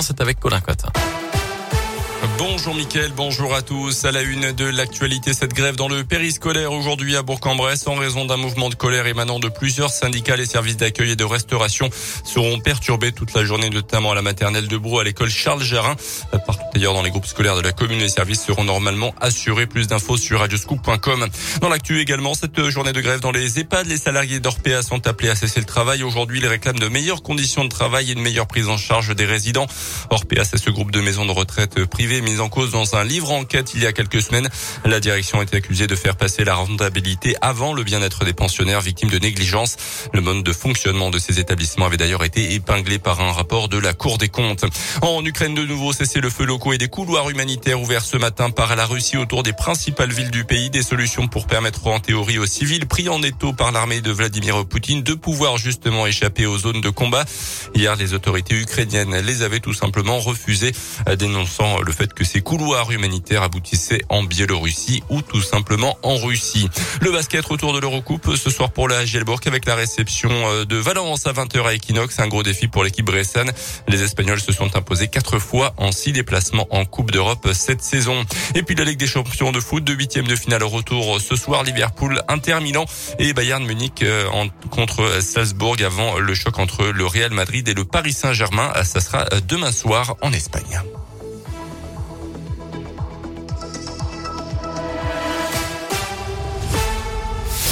c'est avec Colin Cotte. Bonjour Mickaël, bonjour à tous. À la une de l'actualité, cette grève dans le périscolaire aujourd'hui à Bourg-en-Bresse en raison d'un mouvement de colère émanant de plusieurs syndicats. Les services d'accueil et de restauration seront perturbés toute la journée, notamment à la maternelle de Brou, à l'école Charles Jarin. Partout d'ailleurs dans les groupes scolaires de la commune, les services seront normalement assurés. Plus d'infos sur radioscoop.com. Dans l'actu également, cette journée de grève dans les EHPAD, les salariés d'Orpea sont appelés à cesser le travail. Aujourd'hui, ils réclament de meilleures conditions de travail et une meilleure prise en charge des résidents. Orpea, c'est ce groupe de maisons de retraite privées mise en cause dans un livre enquête il y a quelques semaines. La direction été accusée de faire passer la rentabilité avant le bien-être des pensionnaires victimes de négligence. Le mode de fonctionnement de ces établissements avait d'ailleurs été épinglé par un rapport de la Cour des comptes. En Ukraine, de nouveau, cessez le feu locaux et des couloirs humanitaires ouverts ce matin par la Russie autour des principales villes du pays. Des solutions pour permettre en théorie aux civils pris en étau par l'armée de Vladimir Poutine de pouvoir justement échapper aux zones de combat. Hier, les autorités ukrainiennes les avaient tout simplement refusées, dénonçant le fait que ces couloirs humanitaires aboutissaient en Biélorussie ou tout simplement en Russie. Le basket retour de l'Eurocoupe ce soir pour la Gielbourg avec la réception euh, de Valence à 20h à Equinox. Un gros défi pour l'équipe bressane. Les Espagnols se sont imposés quatre fois en six déplacements en Coupe d'Europe cette saison. Et puis la Ligue des champions de foot de huitième de finale retour ce soir. Liverpool, Inter Milan et Bayern Munich euh, contre Salzbourg avant le choc entre le Real Madrid et le Paris Saint-Germain. Ça sera demain soir en Espagne.